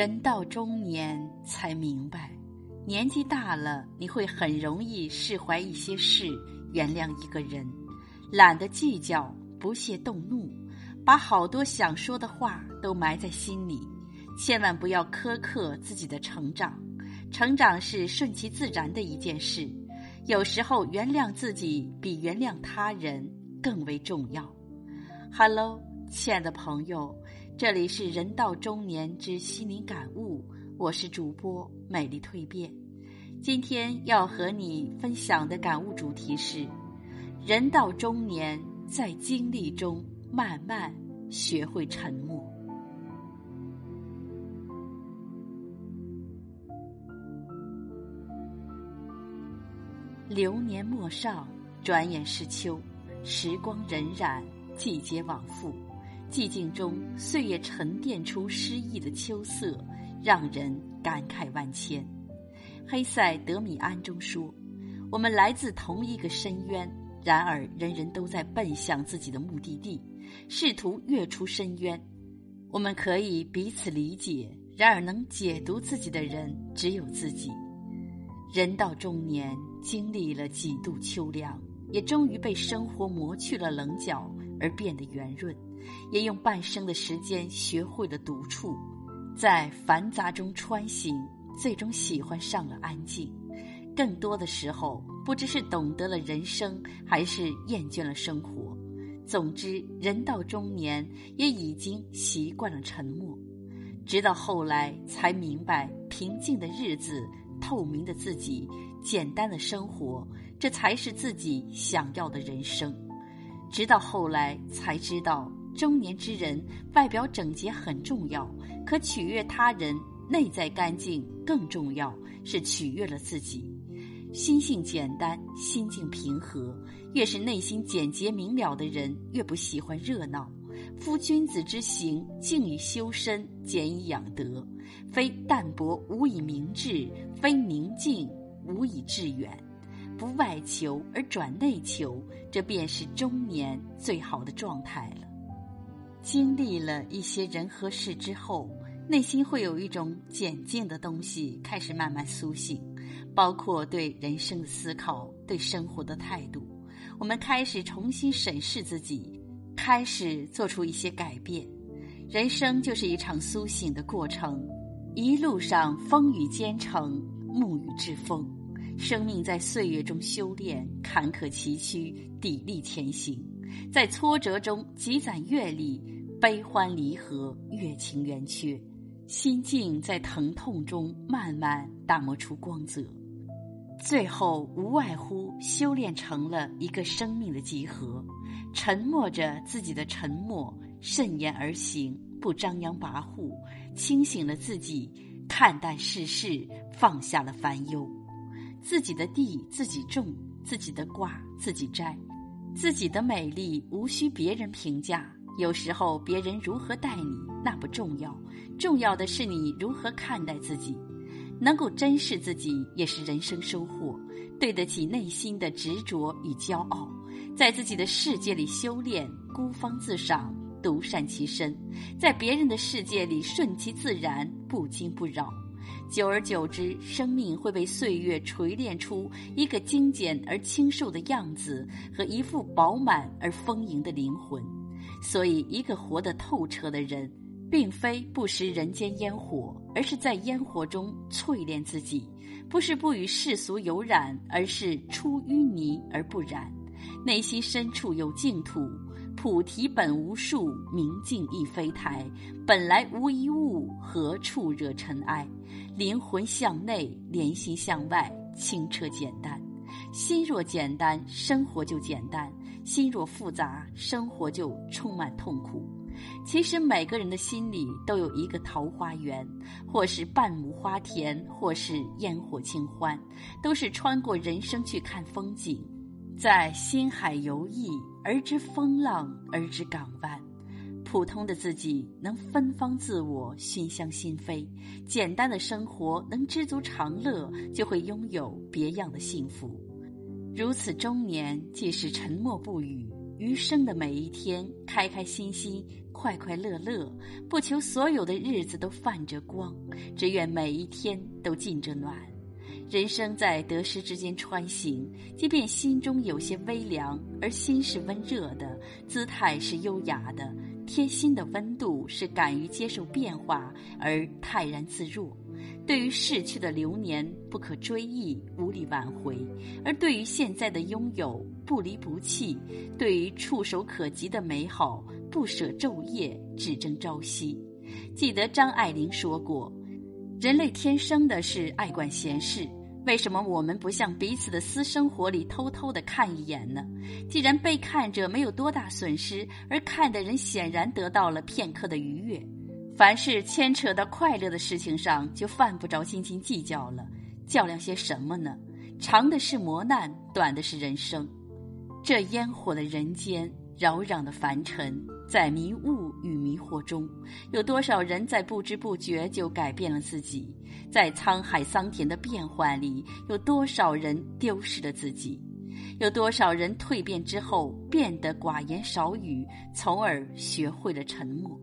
人到中年才明白，年纪大了，你会很容易释怀一些事，原谅一个人，懒得计较，不屑动怒，把好多想说的话都埋在心里。千万不要苛刻自己的成长，成长是顺其自然的一件事。有时候，原谅自己比原谅他人更为重要。Hello，亲爱的朋友。这里是人到中年之心灵感悟，我是主播美丽蜕变。今天要和你分享的感悟主题是：人到中年，在经历中慢慢学会沉默。流年陌上，转眼是秋，时光荏苒，季节往复。寂静中，岁月沉淀出诗意的秋色，让人感慨万千。黑塞德米安中说：“我们来自同一个深渊，然而人人都在奔向自己的目的地，试图跃出深渊。我们可以彼此理解，然而能解读自己的人只有自己。人到中年，经历了几度秋凉，也终于被生活磨去了棱角，而变得圆润。”也用半生的时间学会了独处，在繁杂中穿行，最终喜欢上了安静。更多的时候，不知是懂得了人生，还是厌倦了生活。总之，人到中年，也已经习惯了沉默。直到后来，才明白，平静的日子、透明的自己、简单的生活，这才是自己想要的人生。直到后来，才知道。中年之人，外表整洁很重要，可取悦他人，内在干净更重要，是取悦了自己。心性简单，心境平和，越是内心简洁明了的人，越不喜欢热闹。夫君子之行，静以修身，俭以养德。非淡泊无以明志，非宁静无以致远。不外求而转内求，这便是中年最好的状态了。经历了一些人和事之后，内心会有一种简静的东西开始慢慢苏醒，包括对人生的思考、对生活的态度。我们开始重新审视自己，开始做出一些改变。人生就是一场苏醒的过程，一路上风雨兼程，沐雨栉风。生命在岁月中修炼，坎坷崎岖，砥砺前行。在挫折中积攒阅历，悲欢离合，月情圆缺，心境在疼痛中慢慢打磨出光泽，最后无外乎修炼成了一个生命的集合。沉默着自己的沉默，慎言而行，不张扬跋扈，清醒了自己，看淡世事，放下了烦忧。自己的地自己种，自己的瓜自己摘。自己的美丽无需别人评价，有时候别人如何待你那不重要，重要的是你如何看待自己。能够珍视自己也是人生收获，对得起内心的执着与骄傲，在自己的世界里修炼，孤芳自赏，独善其身，在别人的世界里顺其自然，不惊不扰。久而久之，生命会被岁月锤炼出一个精简而清瘦的样子和一副饱满而丰盈的灵魂。所以，一个活得透彻的人，并非不食人间烟火，而是在烟火中淬炼自己；不是不与世俗有染，而是出淤泥而不染。内心深处有净土。菩提本无树，明镜亦非台。本来无一物，何处惹尘埃？灵魂向内，连心向外，清澈简单。心若简单，生活就简单；心若复杂，生活就充满痛苦。其实每个人的心里都有一个桃花源，或是半亩花田，或是烟火清欢，都是穿过人生去看风景。在心海游弋，而知风浪，而知港湾。普通的自己能芬芳自我，熏香心扉；简单的生活能知足常乐，就会拥有别样的幸福。如此中年，即使沉默不语，余生的每一天开开心心、快快乐乐，不求所有的日子都泛着光，只愿每一天都浸着暖。人生在得失之间穿行，即便心中有些微凉，而心是温热的，姿态是优雅的，贴心的温度是敢于接受变化而泰然自若。对于逝去的流年，不可追忆，无力挽回；而对于现在的拥有，不离不弃；对于触手可及的美好，不舍昼夜，只争朝夕。记得张爱玲说过：“人类天生的是爱管闲事，为什么我们不向彼此的私生活里偷偷的看一眼呢？既然被看者没有多大损失，而看的人显然得到了片刻的愉悦。”凡是牵扯到快乐的事情上，就犯不着斤斤计较了。较量些什么呢？长的是磨难，短的是人生。这烟火的人间，扰攘的凡尘，在迷雾与迷惑中，有多少人在不知不觉就改变了自己？在沧海桑田的变幻里，有多少人丢失了自己？有多少人蜕变之后变得寡言少语，从而学会了沉默？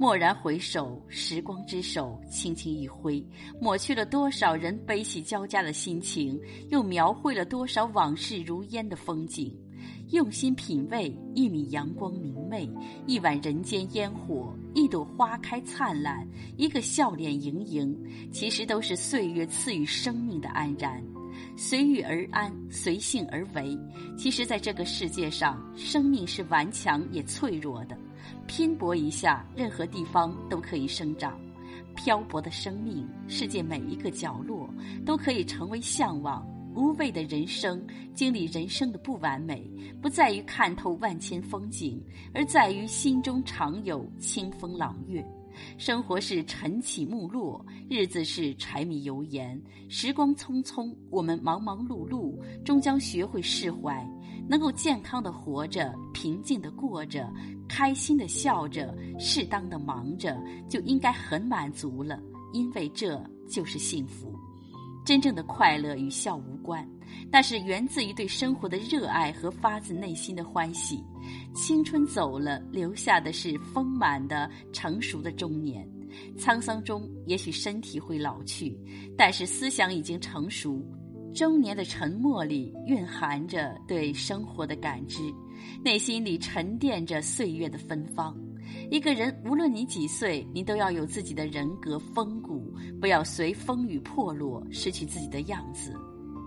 蓦然回首，时光之手轻轻一挥，抹去了多少人悲喜交加的心情，又描绘了多少往事如烟的风景。用心品味一米阳光明媚，一碗人间烟火，一朵花开灿烂，一个笑脸盈盈，其实都是岁月赐予生命的安然。随遇而安，随性而为。其实，在这个世界上，生命是顽强也脆弱的。拼搏一下，任何地方都可以生长。漂泊的生命，世界每一个角落都可以成为向往。无畏的人生，经历人生的不完美，不在于看透万千风景，而在于心中常有清风朗月。生活是晨起暮落，日子是柴米油盐，时光匆匆，我们忙忙碌碌，终将学会释怀。能够健康的活着，平静的过着，开心的笑着，适当的忙着，就应该很满足了，因为这就是幸福。真正的快乐与笑无关，那是源自于对生活的热爱和发自内心的欢喜。青春走了，留下的是丰满的、成熟的中年。沧桑中，也许身体会老去，但是思想已经成熟。中年的沉默里蕴含着对生活的感知，内心里沉淀着岁月的芬芳。一个人，无论你几岁，你都要有自己的人格风骨，不要随风雨破落，失去自己的样子。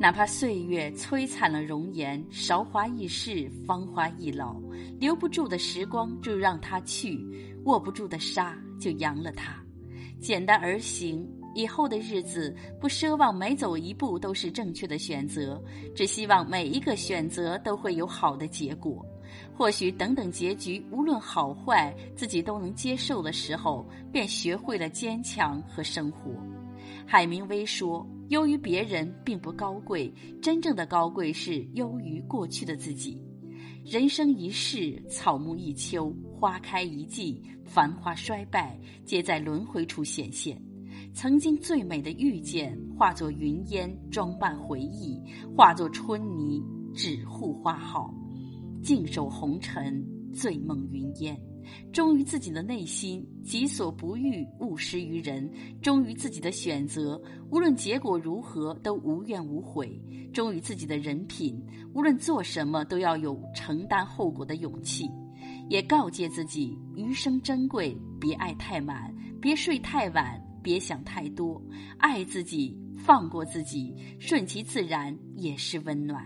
哪怕岁月摧残了容颜，韶华易逝，芳华易老，留不住的时光就让它去，握不住的沙就扬了它。简单而行，以后的日子不奢望每走一步都是正确的选择，只希望每一个选择都会有好的结果。或许等等结局，无论好坏，自己都能接受的时候，便学会了坚强和生活。海明威说：“优于别人并不高贵，真正的高贵是优于过去的自己。”人生一世，草木一秋，花开一季，繁华衰败，皆在轮回处显现。曾经最美的遇见，化作云烟，装扮回忆；化作春泥，只护花好。静守红尘，醉梦云烟，忠于自己的内心，己所不欲，勿施于人；忠于自己的选择，无论结果如何，都无怨无悔；忠于自己的人品，无论做什么，都要有承担后果的勇气。也告诫自己，余生珍贵，别爱太满，别睡太晚，别想太多，爱自己，放过自己，顺其自然，也是温暖。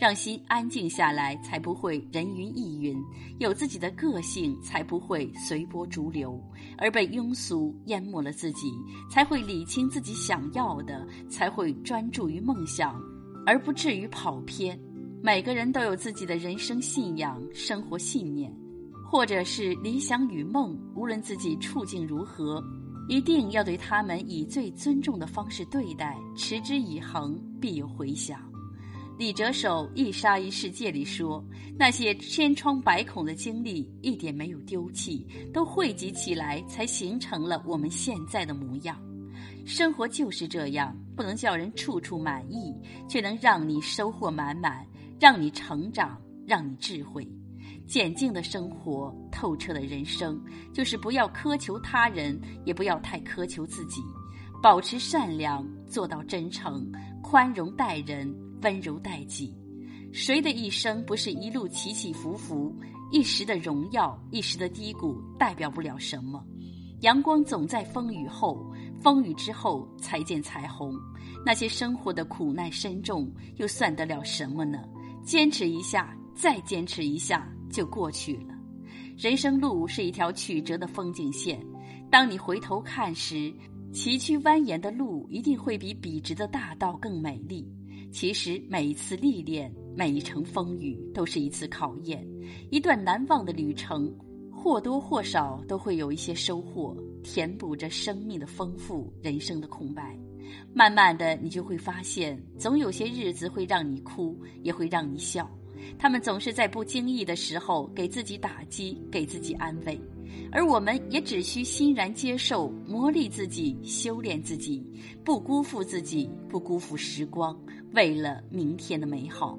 让心安静下来，才不会人云亦云；有自己的个性，才不会随波逐流，而被庸俗淹没了自己，才会理清自己想要的，才会专注于梦想，而不至于跑偏。每个人都有自己的人生信仰、生活信念，或者是理想与梦。无论自己处境如何，一定要对他们以最尊重的方式对待，持之以恒，必有回响。李哲守《一沙一世界》里说：“那些千疮百孔的经历一点没有丢弃，都汇集起来，才形成了我们现在的模样。生活就是这样，不能叫人处处满意，却能让你收获满满，让你成长，让你智慧。简静的生活，透彻的人生，就是不要苛求他人，也不要太苛求自己，保持善良，做到真诚、宽容待人，温柔待己。谁的一生不是一路起起伏伏？一时的荣耀，一时的低谷，代表不了什么。阳光总在风雨后，风雨之后才见彩虹。那些生活的苦难深重，又算得了什么呢？坚持一下，再坚持一下，就过去了。人生路是一条曲折的风景线，当你回头看时，崎岖蜿蜒的路一定会比笔直的大道更美丽。其实每一次历练，每一程风雨，都是一次考验。一段难忘的旅程，或多或少都会有一些收获，填补着生命的丰富，人生的空白。慢慢的，你就会发现，总有些日子会让你哭，也会让你笑。他们总是在不经意的时候给自己打击，给自己安慰。而我们也只需欣然接受，磨砺自己，修炼自己，不辜负自己，不辜负时光，为了明天的美好。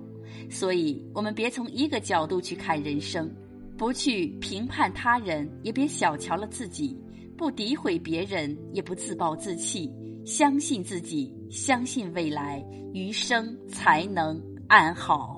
所以，我们别从一个角度去看人生，不去评判他人，也别小瞧了自己；不诋毁别人，也不自暴自弃。相信自己，相信未来，余生才能安好。